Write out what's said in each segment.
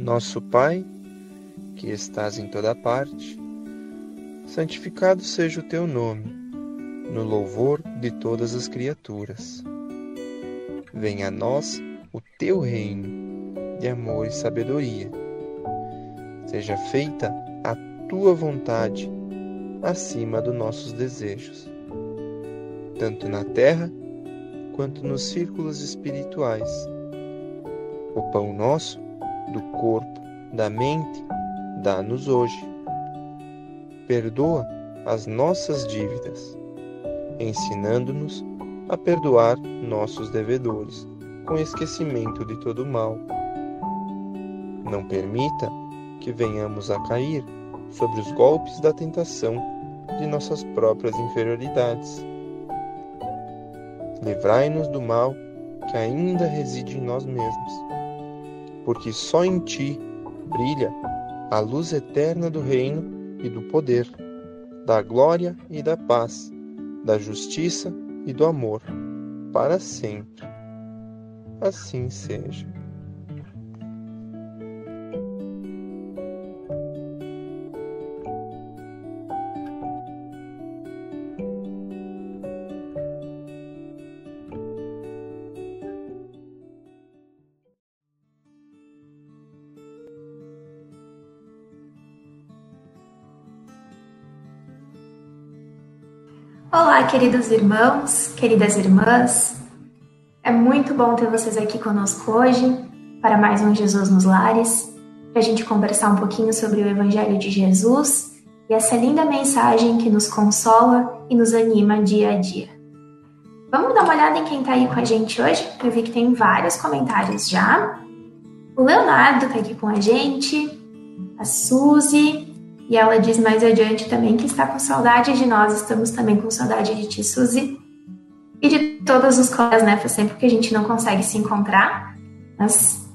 Nosso Pai, que estás em toda parte, santificado seja o teu nome, no louvor de todas as criaturas. Venha a nós o teu reino de amor e sabedoria. Seja feita a tua vontade acima dos nossos desejos, tanto na terra quanto nos círculos espirituais. O pão nosso do corpo, da mente, dá-nos hoje. Perdoa as nossas dívidas, ensinando-nos a perdoar nossos devedores, com esquecimento de todo mal. Não permita que venhamos a cair sobre os golpes da tentação de nossas próprias inferioridades. Livrai-nos do mal que ainda reside em nós mesmos porque só em ti brilha a luz eterna do reino e do poder, da glória e da paz, da justiça e do amor, para sempre. Assim seja. Queridos irmãos, queridas irmãs. É muito bom ter vocês aqui conosco hoje para mais um Jesus nos Lares, para a gente conversar um pouquinho sobre o Evangelho de Jesus e essa linda mensagem que nos consola e nos anima dia a dia. Vamos dar uma olhada em quem está aí com a gente hoje? Eu vi que tem vários comentários já. O Leonardo está aqui com a gente, a Suzy, e ela diz mais adiante também que está com saudade de nós, estamos também com saudade de ti, Suzy. E de todos os colegas, né? Sempre que a gente não consegue se encontrar, mas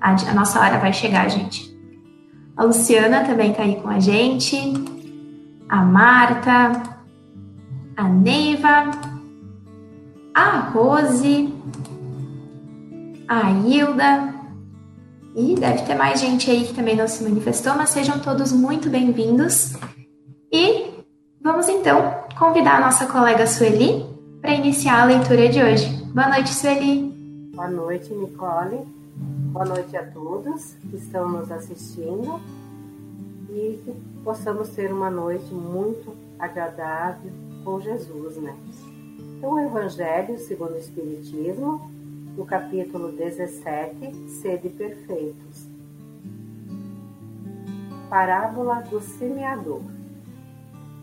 a, a nossa hora vai chegar, gente. A Luciana também está aí com a gente. A Marta. A Neiva. A Rose. A Hilda. E deve ter mais gente aí que também não se manifestou, mas sejam todos muito bem-vindos. E vamos então convidar a nossa colega Sueli para iniciar a leitura de hoje. Boa noite, Sueli. Boa noite, Nicole. Boa noite a todos que estão nos assistindo e que possamos ter uma noite muito agradável com Jesus, né? Então, o Evangelho segundo o Espiritismo no capítulo 17, Sede Perfeitos. Parábola do semeador.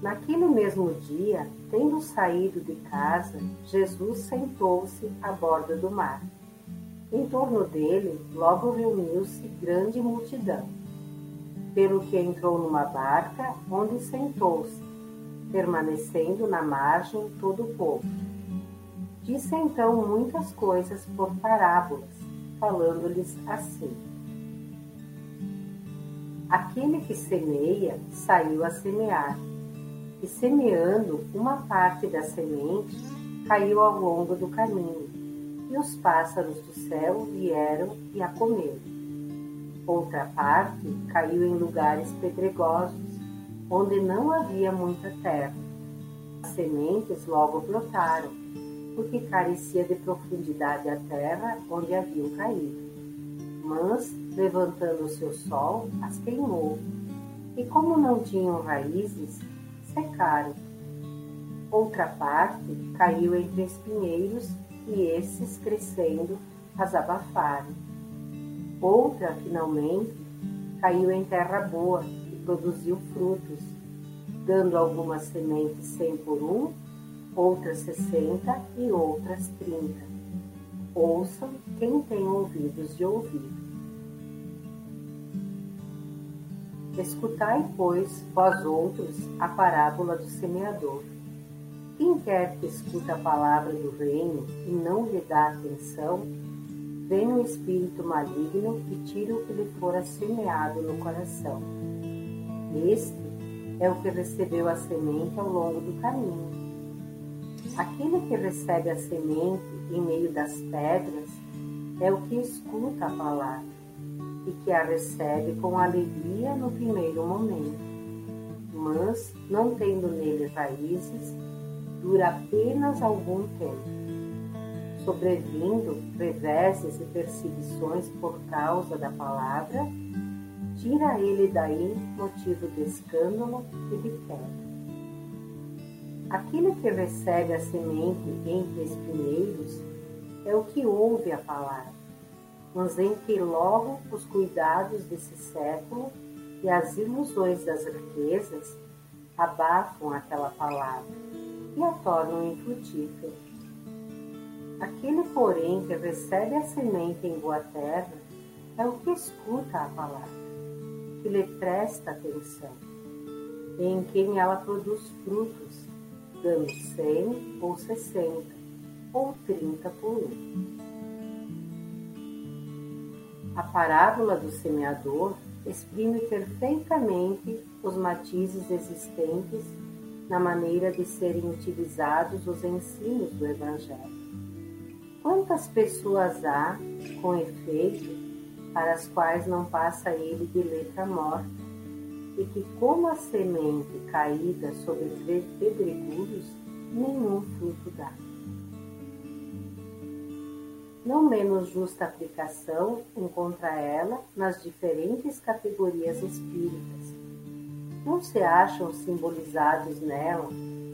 Naquele mesmo dia, tendo saído de casa, Jesus sentou-se à borda do mar. Em torno dele, logo reuniu-se grande multidão. Pelo que entrou numa barca, onde sentou-se, permanecendo na margem todo o povo Disse então muitas coisas por parábolas, falando-lhes assim: Aquele que semeia saiu a semear, e semeando uma parte da semente caiu ao longo do caminho, e os pássaros do céu vieram e a comeram. Outra parte caiu em lugares pedregosos, onde não havia muita terra. As sementes logo brotaram porque carecia de profundidade a terra onde haviam caído. Mas, levantando o seu sol, as queimou, e como não tinham raízes, secaram. Outra parte caiu entre espinheiros, e esses, crescendo, as abafaram. Outra, finalmente, caiu em terra boa e produziu frutos, dando algumas sementes cem por um outras sessenta e outras trinta. Ouçam quem tem ouvidos de ouvir. Escutai, pois, vós outros, a parábola do semeador. Quem quer que escuta a palavra do reino e não lhe dá atenção, vem o espírito maligno e tira o que lhe fora semeado no coração. Este é o que recebeu a semente ao longo do caminho Aquele que recebe a semente em meio das pedras é o que escuta a palavra. e que a recebe com alegria no primeiro momento, mas, não tendo nele raízes, dura apenas algum tempo. Sobrevindo reveses e perseguições por causa da palavra, tira ele daí motivo de escândalo e de queda. Aquele que recebe a semente entre espinheiros é o que ouve a palavra, mas que logo os cuidados desse século e as ilusões das riquezas abafam aquela palavra e a tornam infrutífera. Aquele, porém, que recebe a semente em boa terra é o que escuta a palavra, que lhe presta atenção, e em quem ela produz frutos, dando cem ou sessenta ou trinta por um. A parábola do semeador exprime perfeitamente os matizes existentes na maneira de serem utilizados os ensinos do Evangelho. Quantas pessoas há, com efeito, para as quais não passa ele de letra morta, e que, como a semente caída sobre pedregulhos, nenhum fruto dá. Não menos justa aplicação encontra ela nas diferentes categorias espíritas. Não se acham simbolizados nela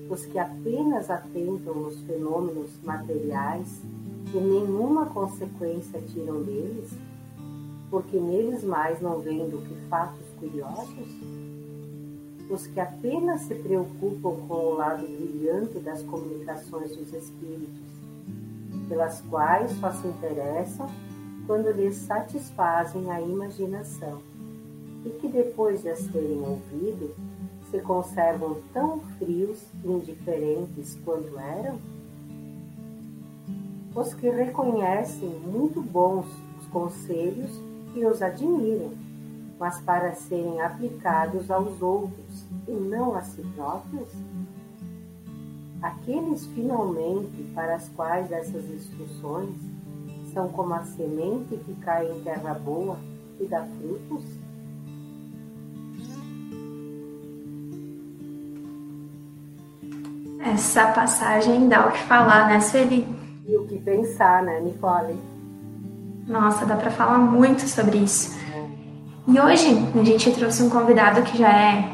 os que apenas atentam nos fenômenos materiais e nenhuma consequência tiram deles, porque neles mais não veem do que fatos curiosos? Os que apenas se preocupam com o lado brilhante das comunicações dos espíritos, pelas quais só se interessam quando lhes satisfazem a imaginação, e que depois de as terem ouvido, se conservam tão frios e indiferentes quanto eram? Os que reconhecem muito bons os conselhos e os admiram, mas para serem aplicados aos outros e não a si próprios? Aqueles finalmente para as quais essas instruções são como a semente que cai em terra boa e dá frutos? Essa passagem dá o que falar, né, Sueli? E o que pensar, né, Nicole? Nossa, dá para falar muito sobre isso. E hoje a gente trouxe um convidado que já é,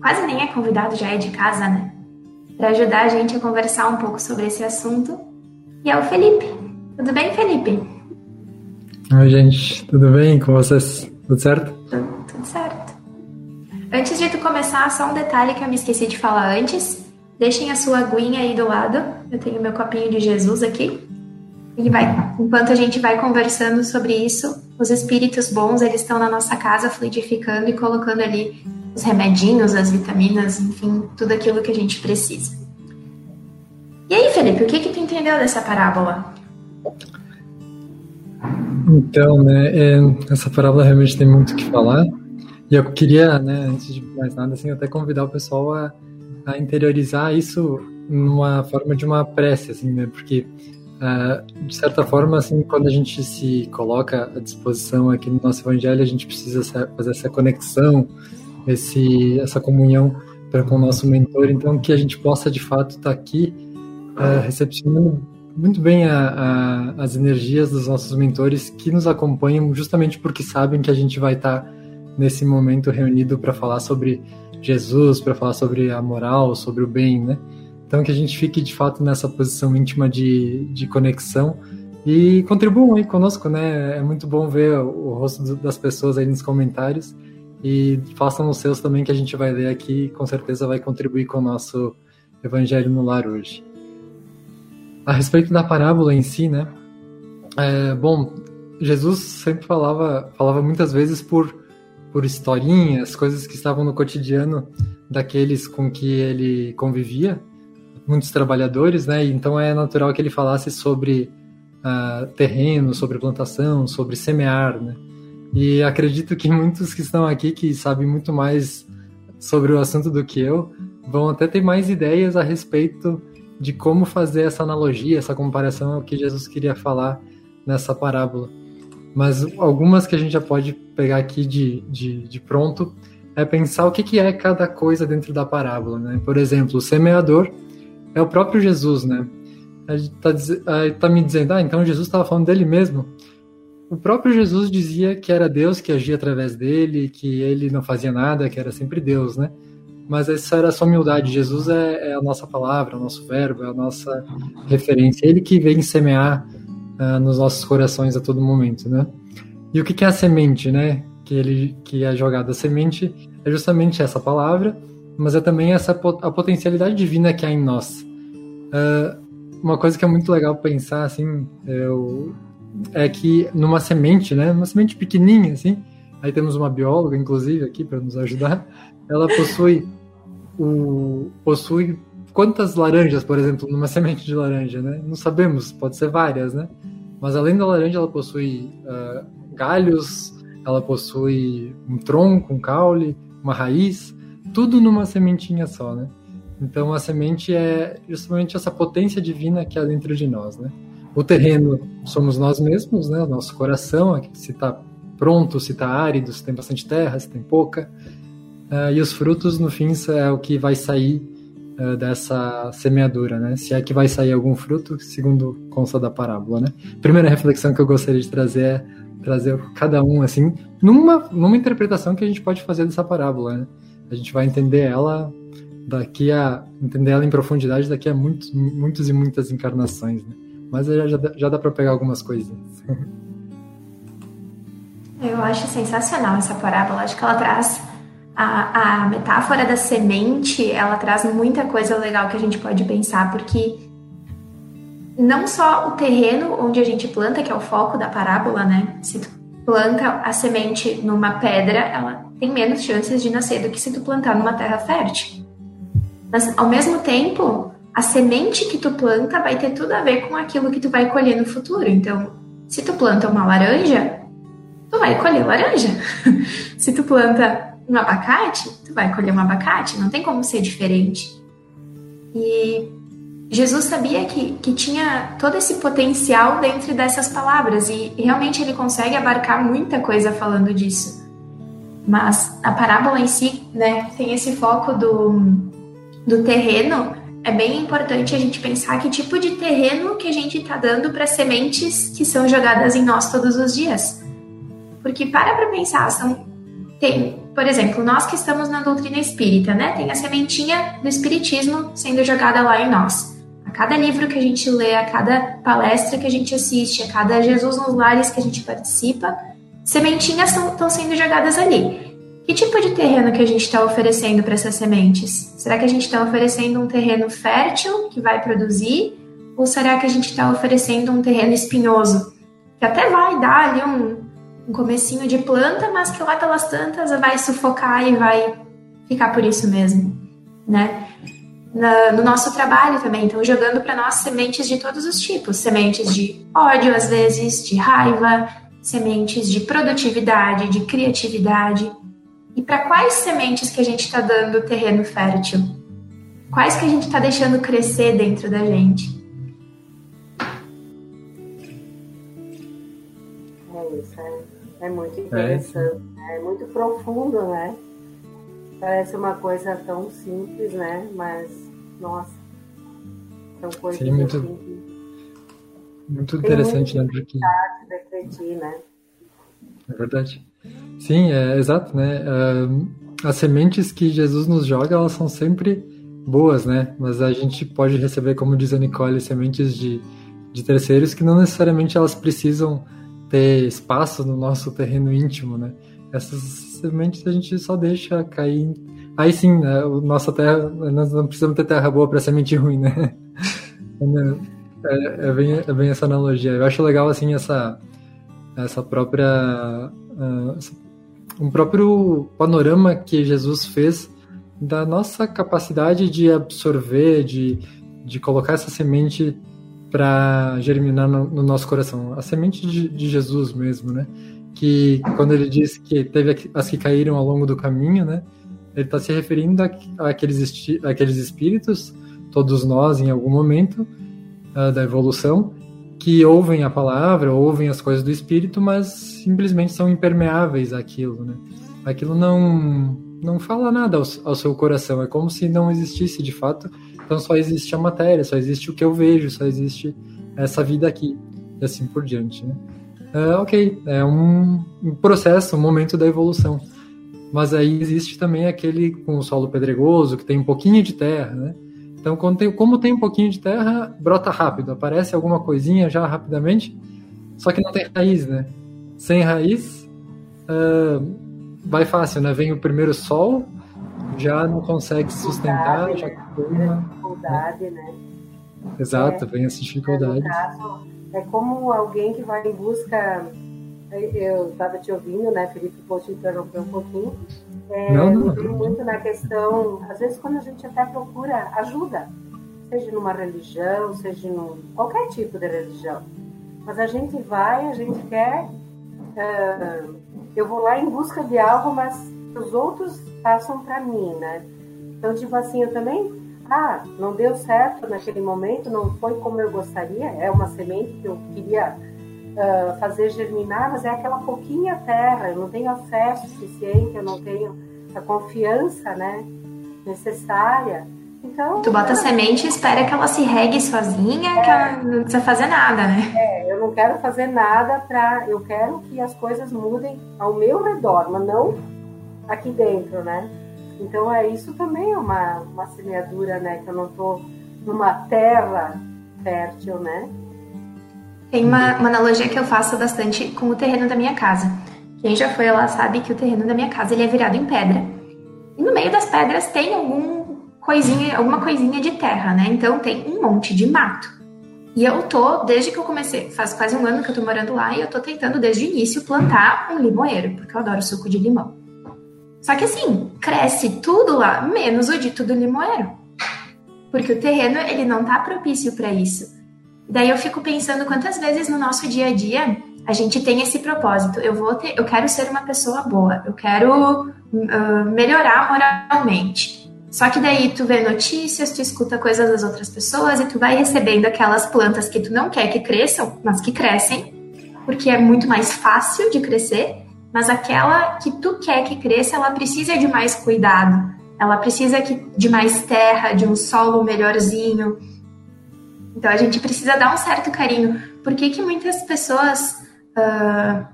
quase nem é convidado, já é de casa, né? Para ajudar a gente a conversar um pouco sobre esse assunto. E é o Felipe. Tudo bem, Felipe? Oi, gente. Tudo bem com vocês? Tudo certo? Tudo, tudo certo. Antes de tu começar, só um detalhe que eu me esqueci de falar antes. Deixem a sua aguinha aí do lado. Eu tenho meu copinho de Jesus aqui. E vai, enquanto a gente vai conversando sobre isso, os espíritos bons, eles estão na nossa casa fluidificando e colocando ali os remedinhos, as vitaminas, enfim, tudo aquilo que a gente precisa. E aí, Felipe, o que que tu entendeu dessa parábola? Então, né, é, essa parábola realmente tem muito o que falar. E eu queria, né, antes de mais nada, assim, até convidar o pessoal a, a interiorizar isso numa forma de uma prece, assim, né, porque Uh, de certa forma, assim, quando a gente se coloca à disposição aqui no nosso evangelho, a gente precisa fazer essa conexão, esse, essa comunhão com o nosso mentor, então que a gente possa de fato estar tá aqui uh, recepcionando muito bem a, a, as energias dos nossos mentores que nos acompanham justamente porque sabem que a gente vai estar tá nesse momento reunido para falar sobre Jesus, para falar sobre a moral, sobre o bem, né? Então, que a gente fique de fato nessa posição íntima de, de conexão e contribuam aí conosco, né? É muito bom ver o, rosto das pessoas aí nos comentários e façam os seus também, que a gente vai ler aqui e com certeza vai contribuir com o nosso Evangelho no Lar hoje. A respeito da parábola em si, né? É, bom, Jesus sempre falava, falava muitas vezes por, por historinhas, coisas que estavam no cotidiano daqueles com que ele convivia muitos trabalhadores, né? Então é natural que ele falasse sobre uh, terreno, sobre plantação, sobre semear, né? E acredito que muitos que estão aqui, que sabem muito mais sobre o assunto do que eu, vão até ter mais ideias a respeito de como fazer essa analogia, essa comparação ao que Jesus queria falar nessa parábola. Mas algumas que a gente já pode pegar aqui de, de, de pronto é pensar o que, que é cada coisa dentro da parábola, né? Por exemplo, o semeador é o próprio Jesus, né? Está tá me dizendo, ah, então Jesus estava falando dele mesmo. O próprio Jesus dizia que era Deus que agia através dele, que ele não fazia nada, que era sempre Deus, né? Mas essa era a sua humildade. Jesus é, é a nossa palavra, o nosso verbo, é a nossa referência. Ele que vem semear uh, nos nossos corações a todo momento, né? E o que, que é a semente, né? Que ele que é jogada a semente é justamente essa palavra, mas é também essa a potencialidade divina que há em nós. Uh, uma coisa que é muito legal pensar assim, eu, é que numa semente, né? Uma semente pequenininha assim. Aí temos uma bióloga, inclusive, aqui para nos ajudar. Ela possui o possui quantas laranjas, por exemplo, numa semente de laranja, né? Não sabemos, pode ser várias, né? Mas além da laranja, ela possui uh, galhos, ela possui um tronco, um caule, uma raiz, tudo numa sementinha só, né? Então a semente é justamente essa potência divina que há dentro de nós, né? O terreno somos nós mesmos, né? O nosso coração, se está pronto, se está árido, se tem bastante terra, se tem pouca. Uh, e os frutos, no fim, é o que vai sair uh, dessa semeadura, né? Se é que vai sair algum fruto, segundo consta da parábola, né? Primeira reflexão que eu gostaria de trazer é trazer cada um, assim, numa, numa interpretação que a gente pode fazer dessa parábola, né? A gente vai entender ela daqui a... entender ela em profundidade daqui a muitos, muitos e muitas encarnações, né? Mas já, já, dá para pegar algumas coisinhas. Eu acho sensacional essa parábola. Acho que ela traz a, a metáfora da semente, ela traz muita coisa legal que a gente pode pensar, porque não só o terreno onde a gente planta, que é o foco da parábola, né? Se tu planta a semente numa pedra, ela tem menos chances de nascer do que se tu plantar numa terra fértil. Mas, ao mesmo tempo, a semente que tu planta vai ter tudo a ver com aquilo que tu vai colher no futuro. Então, se tu planta uma laranja, tu vai colher laranja. se tu planta um abacate, tu vai colher um abacate, não tem como ser diferente. E Jesus sabia que, que tinha todo esse potencial dentro dessas palavras e, realmente ele consegue abarcar muita coisa falando disso. Mas a parábola em si, né, tem esse foco do, do terreno. É bem importante a gente pensar que tipo de terreno que a gente está dando para sementes que são jogadas em nós todos os dias. Porque para para pensar, são, tem por exemplo, nós que estamos na doutrina espírita, né? Tem a sementinha do espiritismo sendo jogada lá em nós. Cada livro que a gente lê, a cada palestra que a gente assiste, a cada Jesus nos lares que a gente participa, sementinhas estão sendo jogadas ali. Que tipo de terreno que a gente está oferecendo para essas sementes? Será que a gente está oferecendo um terreno fértil que vai produzir? Ou será que a gente está oferecendo um terreno espinhoso? Que até vai dar ali um, um comecinho de planta, mas que lá pelas tantas vai sufocar e vai ficar por isso mesmo, né? Na, no nosso trabalho também, então jogando para nós sementes de todos os tipos, sementes de ódio às vezes, de raiva, sementes de produtividade, de criatividade. E para quais sementes que a gente está dando terreno fértil? Quais que a gente está deixando crescer dentro da gente? É isso, é é muito interessante, é, é muito profundo, né? Parece uma coisa tão simples, né? Mas, nossa, são coisas Sim, muito, assim muito interessante, né? Porque... refletir, né? É verdade. Sim, é exato, né? Uh, as sementes que Jesus nos joga, elas são sempre boas, né? Mas a gente pode receber, como diz a Nicole, sementes de, de terceiros que não necessariamente elas precisam ter espaço no nosso terreno íntimo, né? Essas sementes a gente só deixa cair. Aí sim, né? Nossa terra, nós não precisamos ter terra boa para semente ruim, né? É, é, bem, é bem essa analogia. Eu acho legal assim essa essa própria uh, um próprio panorama que Jesus fez da nossa capacidade de absorver, de, de colocar essa semente para germinar no, no, nosso coração. A semente de, de, Jesus mesmo, né? Que quando ele diz que teve as que caíram ao longo do caminho, né? Ele está se referindo àqueles, espíritos, todos nós em algum momento uh, da evolução, que ouvem a palavra, ouvem as coisas do Espírito, mas simplesmente são impermeáveis àquilo, né? Aquilo não não fala nada ao, ao seu coração, é como se não existisse de fato. Então só existe a matéria, só existe o que eu vejo, só existe essa vida aqui e assim por diante, né? Uh, ok, é um, processo, um momento da evolução. Mas aí existe também aquele com o solo pedregoso, que tem um pouquinho de terra, né? Então, tem, como tem um pouquinho de terra, brota rápido, aparece alguma coisinha já rapidamente, só que não tem raiz, né? Sem raiz, uh, vai fácil, né? Vem o primeiro sol, já não consegue se sustentar, já queima. Dificuldade, né? Exato, é, vem essa dificuldade. Caso, é como alguém que vai em busca. Eu estava te ouvindo, né, Felipe? Vou te interromper um pouquinho é, não, não. muito na questão, às vezes quando a gente até procura ajuda, seja numa religião, seja em qualquer tipo de religião. Mas a gente vai, a gente quer, uh, eu vou lá em busca de algo, mas os outros passam para mim, né? Então, tipo assim, eu também, ah, não deu certo naquele momento, não foi como eu gostaria, é uma semente que eu queria uh, fazer germinar, mas é aquela pouquinha terra, eu não tenho a fé suficiente, eu não tenho a confiança, né, necessária. Então, tu bota a semente e espera que ela se regue sozinha, é, que ela não precisa fazer nada, né? É, eu não quero fazer nada para, eu quero que as coisas mudem ao meu redor, mas não aqui dentro, né? Então é isso também é uma, uma semeadura, né? Que eu não estou numa terra fértil, né? Tem uma, uma analogia que eu faço bastante com o terreno da minha casa. Quem já foi lá sabe que o terreno da minha casa ele é virado em pedra. E no meio das pedras tem algum coisinha, alguma coisinha de terra, né? Então tem um monte de mato. E eu tô, desde que eu comecei, faz quase um ano que eu tô morando lá, e eu tô tentando desde o início plantar um limoeiro, porque eu adoro suco de limão. Só que assim, cresce tudo lá, menos o dito do limoeiro. Porque o terreno, ele não tá propício para isso. Daí eu fico pensando quantas vezes no nosso dia a dia a gente tem esse propósito. Eu vou ter, eu quero ser uma pessoa boa, eu quero uh, melhorar moralmente. Só que daí tu vê notícias, tu escuta coisas das outras pessoas e tu vai recebendo aquelas plantas que tu não quer que cresçam, mas que crescem, porque é muito mais fácil de crescer, mas aquela que tu quer que cresça, ela precisa de mais cuidado. Ela precisa de mais terra, de um solo melhorzinho, então a gente precisa dar um certo carinho. Por que, que muitas pessoas uh,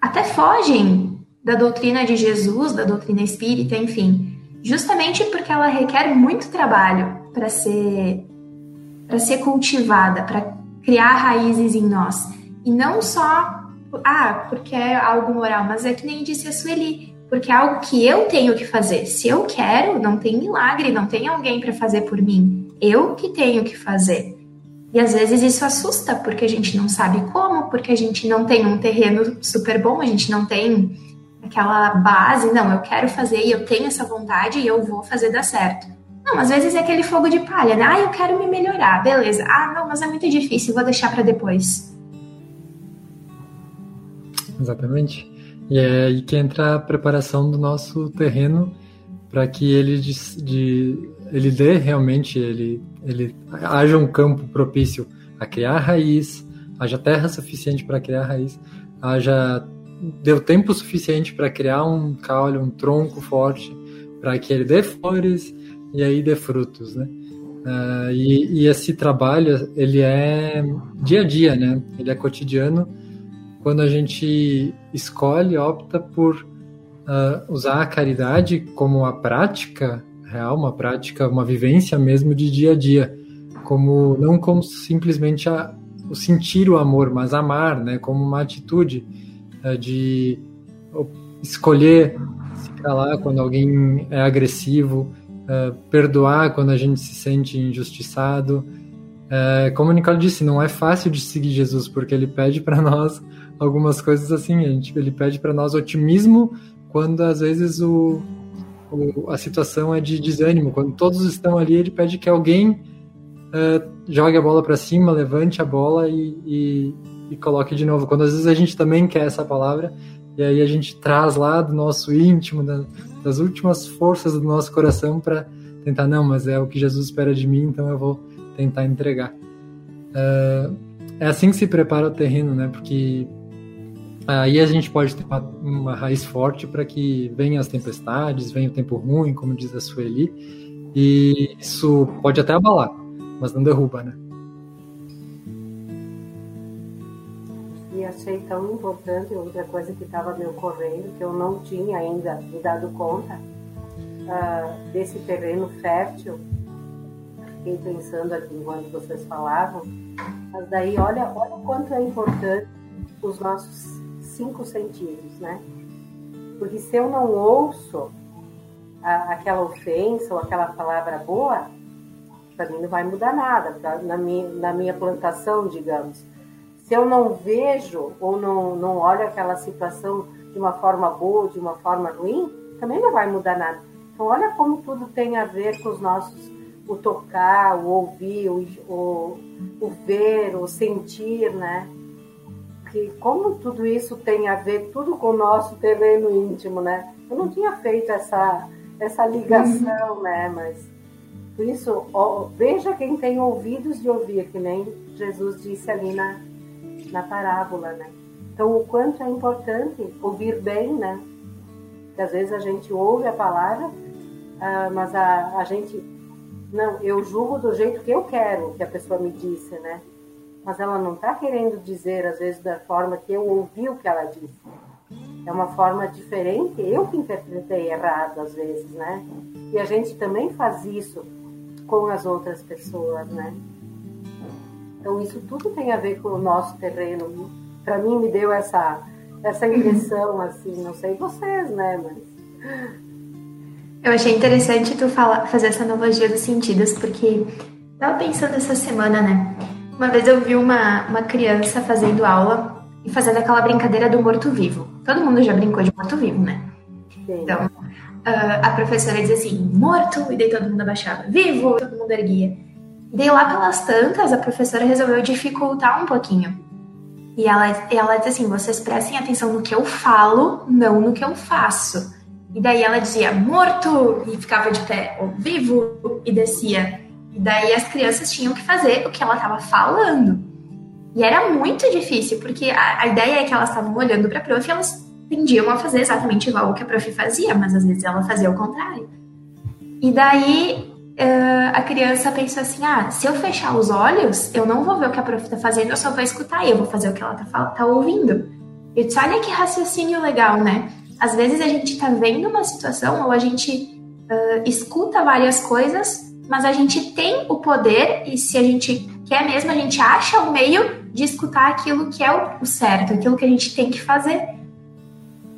até fogem da doutrina de Jesus, da doutrina espírita, enfim? Justamente porque ela requer muito trabalho para ser para ser cultivada, para criar raízes em nós. E não só, ah, porque é algo moral, mas é que nem disse a Sueli, porque é algo que eu tenho que fazer. Se eu quero, não tem milagre, não tem alguém para fazer por mim. Eu que tenho que fazer. E às vezes isso assusta, porque a gente não sabe como, porque a gente não tem um terreno super bom, a gente não tem aquela base, não, eu quero fazer e eu tenho essa vontade e eu vou fazer dar certo. Não, às vezes é aquele fogo de palha, né? Ah, eu quero me melhorar, beleza. Ah, não, mas é muito difícil, vou deixar para depois. Exatamente. E é aí que entra a preparação do nosso terreno para que ele de, de, ele dê realmente ele ele haja um campo propício a criar raiz, haja terra suficiente para criar raiz, haja deu tempo suficiente para criar um caule, um tronco forte, para que ele dê flores e aí dê frutos, né? Uh, e, e, esse trabalho ele é dia a dia, né? Ele é cotidiano quando a gente escolhe, opta por uh, usar a caridade como a prática real, uma prática, uma vivência mesmo de dia a dia, como não como simplesmente a, o sentir o amor, mas amar, né, como uma atitude uh, de escolher se calar quando alguém é agressivo, uh, perdoar quando a gente se sente injustiçado. Uh, como o Nicole disse, não é fácil de seguir Jesus, porque ele pede para nós algumas coisas assim, a gente, ele pede para nós otimismo quando às vezes o, o, a situação é de desânimo. Quando todos estão ali, ele pede que alguém uh, jogue a bola para cima, levante a bola e, e, e, coloque de novo. Quando às vezes a gente também quer essa palavra, e aí a gente traz lá do nosso íntimo, da, das últimas forças do nosso coração para tentar, não, mas é o que Jesus espera de mim, então eu vou tentar entregar. Uh, é assim que se prepara o terreno, né? Porque aí a gente pode ter uma, uma raiz forte para que venham as tempestades, venha o tempo ruim, como diz a Sueli, e isso pode até abalar, mas não derruba, né? E achei tão importante outra coisa que estava me ocorrendo, que eu não tinha ainda me dado conta, uh, desse terreno fértil. Fiquei pensando aqui enquanto vocês falavam, mas daí olha, olha quanto é importante os nossos cinco sentidos, né? Porque se eu não ouço a, aquela ofensa ou aquela palavra boa, para mim não vai mudar nada na, minha, na minha plantação, digamos. Se eu não vejo ou não, não olho aquela situação de uma forma boa, de uma forma ruim, também não vai mudar nada. Então, olha como tudo tem a ver com os nossos, o tocar, o ouvir, o, o, o ver, o sentir, né? Que como tudo isso tem a ver tudo com o nosso terreno íntimo, né? Eu não tinha feito essa, essa ligação, uhum. né? Mas por isso, ó, veja quem tem ouvidos de ouvir, que nem Jesus disse ali na, na parábola, né? Então, o quanto é importante ouvir bem, né? Porque às vezes a gente ouve a palavra, ah, mas a, a gente. Não, eu julgo do jeito que eu quero que a pessoa me disse, né? Mas ela não está querendo dizer, às vezes, da forma que eu ouvi o que ela disse. É uma forma diferente, eu que interpretei errado, às vezes, né? E a gente também faz isso com as outras pessoas, né? Então, isso tudo tem a ver com o nosso terreno. Para mim, me deu essa, essa impressão, assim, não sei vocês, né? Mas eu achei interessante tu falar, fazer essa analogia dos sentidos, porque tava pensando essa semana, né? Uma vez eu vi uma, uma criança fazendo aula e fazendo aquela brincadeira do morto-vivo. Todo mundo já brincou de morto-vivo, né? Sim. Então, uh, a professora dizia assim, morto, e daí todo mundo abaixava, vivo, todo mundo erguia. E daí lá pelas tantas, a professora resolveu dificultar um pouquinho. E ela, ela disse assim, vocês prestem atenção no que eu falo, não no que eu faço. E daí ela dizia morto e ficava de pé, ou vivo e descia. E daí as crianças tinham que fazer o que ela estava falando. E era muito difícil, porque a, a ideia é que elas estavam olhando para a prof e elas tendiam a fazer exatamente igual o que a prof fazia, mas às vezes ela fazia o contrário. E daí uh, a criança pensou assim: ah, se eu fechar os olhos, eu não vou ver o que a prof está fazendo, eu só vou escutar e eu vou fazer o que ela está tá ouvindo. E disse: olha que raciocínio legal, né? Às vezes a gente está vendo uma situação ou a gente uh, escuta várias coisas, mas a gente tem o poder e se a gente quer mesmo, a gente acha o meio de escutar aquilo que é o certo, aquilo que a gente tem que fazer,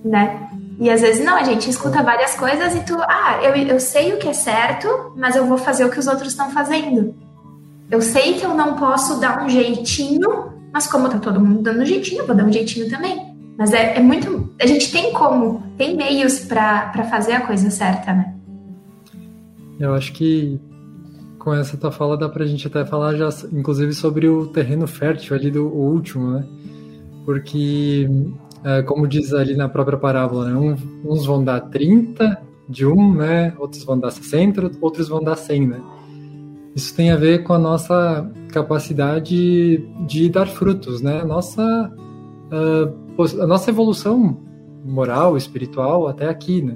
né? E às vezes não, a gente escuta várias coisas e tu, ah, eu, eu sei o que é certo, mas eu vou fazer o que os outros estão fazendo. Eu sei que eu não posso dar um jeitinho, mas como tá todo mundo dando um jeitinho, eu vou dar um jeitinho também. Mas é, é muito. A gente tem como, tem meios para fazer a coisa certa, né? Eu acho que com essa tua fala dá pra gente até falar já, inclusive, sobre o terreno fértil ali do último, né? Porque, é, como diz ali na própria parábola, né? Um, uns vão dar 30 de um, né? Outros vão dar 60, outros vão dar 100, né? Isso tem a ver com a nossa capacidade de dar frutos, né? Nossa uh, a nossa evolução moral, espiritual até aqui, né?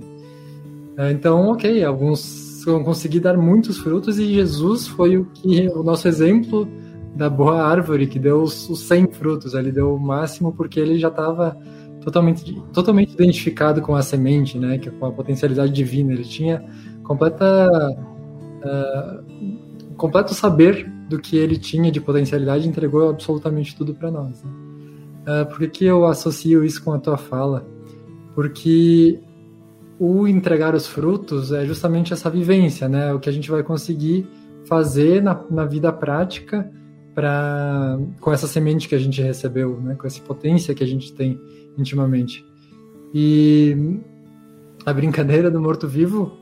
Uh, então, ok, alguns conseguir dar muitos frutos e Jesus foi o que o nosso exemplo da boa árvore que deu os, os 100 frutos, ele deu o máximo porque ele já estava totalmente totalmente identificado com a semente, né, que com a potencialidade divina, ele tinha completa uh, completo saber do que ele tinha de potencialidade e entregou absolutamente tudo para nós. Né? Uh, por que, que eu associo isso com a tua fala? Porque o entregar os frutos é justamente essa vivência, né? O que a gente vai conseguir fazer na, na vida prática para com essa semente que a gente recebeu, né? Com essa potência que a gente tem intimamente. E a brincadeira do morto-vivo,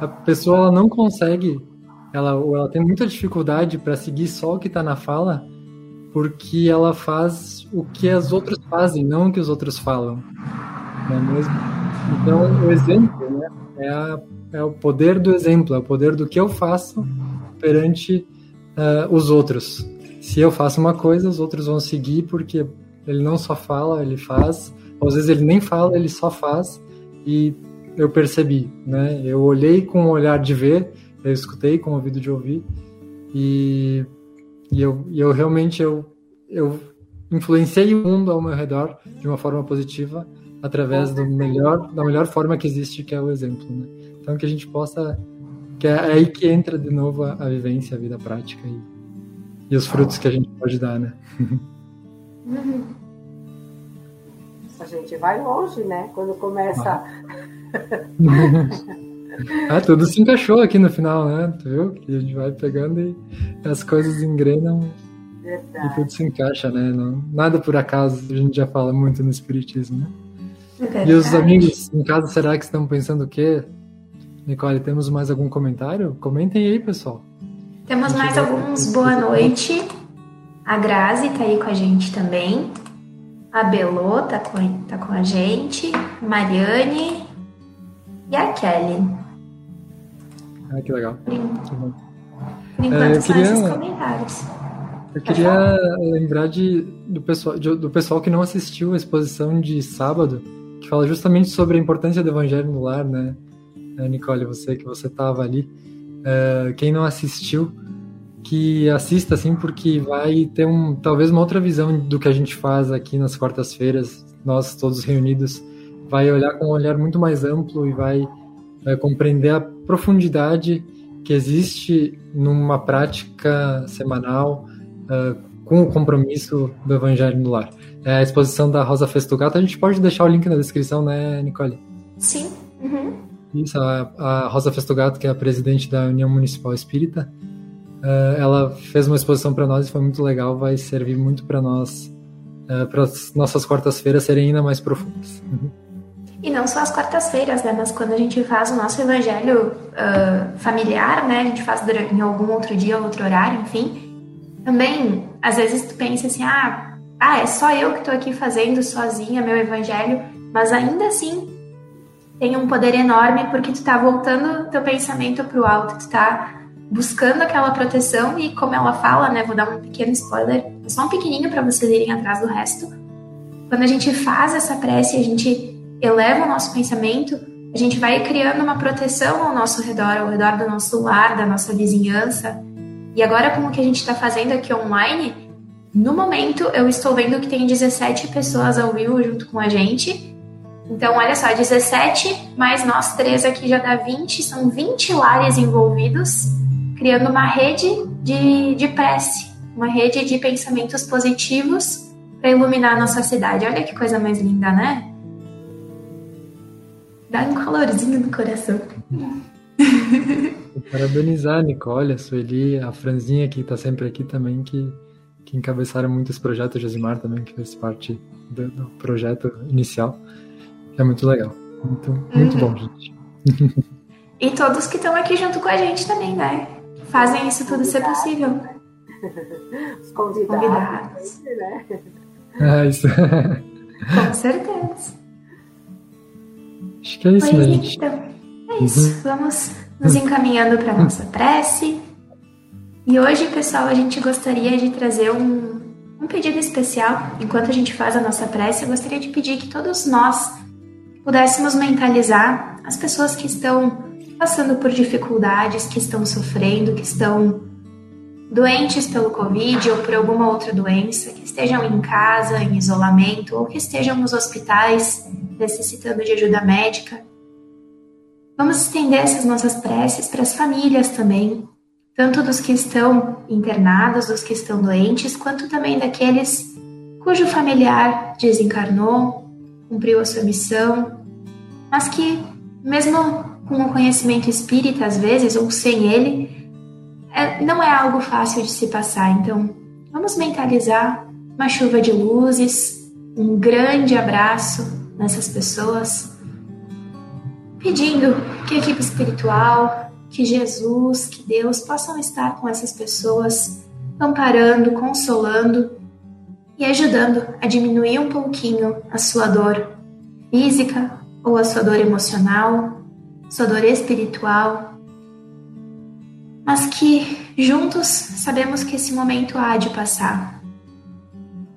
a pessoa ela não consegue, ela, ela tem muita dificuldade para seguir só o que está na fala, porque ela faz o que as outras fazem, não o que os outros falam. Não é mesmo? Então, o exemplo né, é, a, é, o poder do exemplo, é o poder do que eu faço perante uh, os outros. se eu faço uma coisa, os outros vão seguir, porque ele não só fala, ele faz. Às vezes ele nem fala, ele só faz. E eu percebi, né? Eu olhei com o olhar de ver, eu escutei com o ouvido de ouvir. E, e eu, e eu realmente eu, eu influenciei o mundo ao meu redor de uma forma positiva através do melhor da melhor forma que existe que é o exemplo né? então que a gente possa que é aí que entra de novo a, a vivência a vida prática e, e os frutos que a gente pode dar né a gente vai longe né quando começa ah. ah, tudo se encaixou aqui no final, né? Tu viu? Que a gente vai pegando e as coisas engrenam Verdade. e tudo se encaixa, né? Não, nada por acaso, a gente já fala muito no Espiritismo, né? E os amigos em casa, será que estão pensando o quê? Nicole, temos mais algum comentário? Comentem aí, pessoal. Temos mais alguns boa noite. A Grazi tá aí com a gente também. A Belô tá com, tá com a gente. Mariane e a Kelly. Ah, que legal. Por, por enquanto é, são queria... esses comentários. Eu queria lembrar de, do, pessoal, de, do pessoal que não assistiu a exposição de sábado, que fala justamente sobre a importância do evangelho no lar, né? É, Nicole, você que você estava ali. É, quem não assistiu, que assista assim, porque vai ter um, talvez uma outra visão do que a gente faz aqui nas quartas-feiras, nós todos reunidos, vai olhar com um olhar muito mais amplo e vai, vai compreender a profundidade que existe numa prática semanal uh, com o compromisso do Evangelho no Lar. É a exposição da Rosa Festugato, a gente pode deixar o link na descrição, né, Nicole? Sim. Uhum. Isso, a, a, Rosa Festugato, que é a presidente da União Municipal Espírita, uh, ela fez uma exposição para nós e foi muito legal, vai servir muito para nós, uh, para nossas quartas-feiras serem ainda mais profundas. Uhum. E não só as quartas-feiras, né? Mas quando a gente faz o nosso evangelho uh, familiar, né? A gente faz em algum outro dia, outro horário, enfim também, às vezes tu pensa assim, ah, ah, é só eu que estou aqui fazendo sozinha meu evangelho, mas ainda assim tem um poder enorme porque tu está voltando teu pensamento para o alto, tu está buscando aquela proteção e como ela fala, né, vou dar um pequeno spoiler, só um pequenininho para vocês irem atrás do resto. Quando a gente faz essa prece, a gente eleva o nosso pensamento, a gente vai criando uma proteção ao nosso redor, ao redor do nosso lar, da nossa vizinhança, e agora, com o que a gente está fazendo aqui online, no momento eu estou vendo que tem 17 pessoas ao vivo junto com a gente. Então, olha só, 17 mais nós três aqui já dá 20, são 20 lares envolvidos, criando uma rede de, de prece, uma rede de pensamentos positivos para iluminar a nossa cidade. Olha que coisa mais linda, né? Dá um calorzinho no coração. Parabenizar a Nicole, a Sueli, a Franzinha, que está sempre aqui também, que, que encabeçaram muito esse projeto, o Josimar também, que fez parte do, do projeto inicial. É muito legal. Muito, muito uhum. bom, gente. E todos que estão aqui junto com a gente também, né? Fazem isso tudo ser possível. Os convidados. convidados. Né? É isso. Com certeza. Acho que é isso, pois gente. Então, é isso. Uhum. Vamos nos encaminhando para nossa prece. E hoje, pessoal, a gente gostaria de trazer um, um pedido especial. Enquanto a gente faz a nossa prece, eu gostaria de pedir que todos nós pudéssemos mentalizar as pessoas que estão passando por dificuldades, que estão sofrendo, que estão doentes pelo Covid ou por alguma outra doença, que estejam em casa, em isolamento, ou que estejam nos hospitais necessitando de ajuda médica. Vamos estender essas nossas preces para as famílias também, tanto dos que estão internados, dos que estão doentes, quanto também daqueles cujo familiar desencarnou, cumpriu a sua missão, mas que, mesmo com o conhecimento espírita, às vezes, ou sem ele, é, não é algo fácil de se passar. Então, vamos mentalizar uma chuva de luzes, um grande abraço nessas pessoas pedindo que a equipe espiritual, que Jesus, que Deus possam estar com essas pessoas, amparando, consolando e ajudando a diminuir um pouquinho a sua dor física ou a sua dor emocional, sua dor espiritual. mas que juntos sabemos que esse momento há de passar.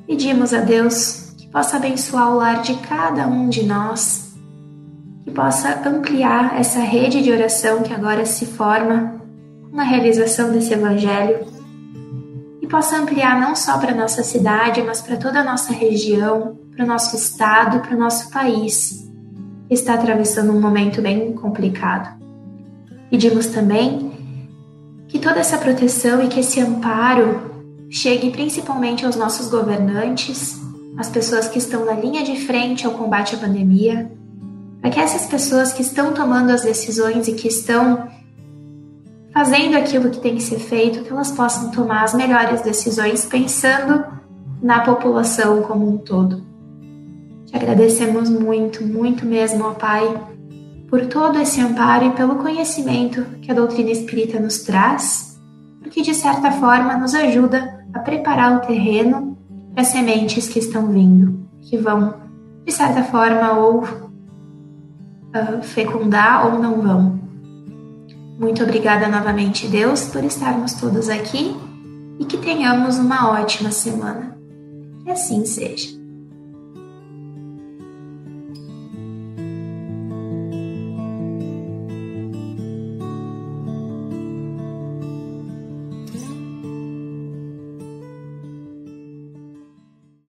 Pedimos a Deus que possa abençoar o lar de cada um de nós, que possa ampliar essa rede de oração que agora se forma na realização desse Evangelho e possa ampliar não só para nossa cidade, mas para toda a nossa região, para o nosso estado, para o nosso país, que está atravessando um momento bem complicado. Pedimos também que toda essa proteção e que esse amparo chegue principalmente aos nossos governantes, às pessoas que estão na linha de frente ao combate à pandemia, para que essas pessoas que estão tomando as decisões e que estão fazendo aquilo que tem que ser feito, que elas possam tomar as melhores decisões pensando na população como um todo. Te agradecemos muito, muito mesmo, ó Pai, por todo esse amparo e pelo conhecimento que a doutrina espírita nos traz, porque de certa forma nos ajuda a preparar o terreno para as sementes que estão vindo, que vão, de certa forma, ou uh, fecundar ou não vão. Muito obrigada novamente, Deus, por estarmos todos aqui e que tenhamos uma ótima semana. Que assim seja.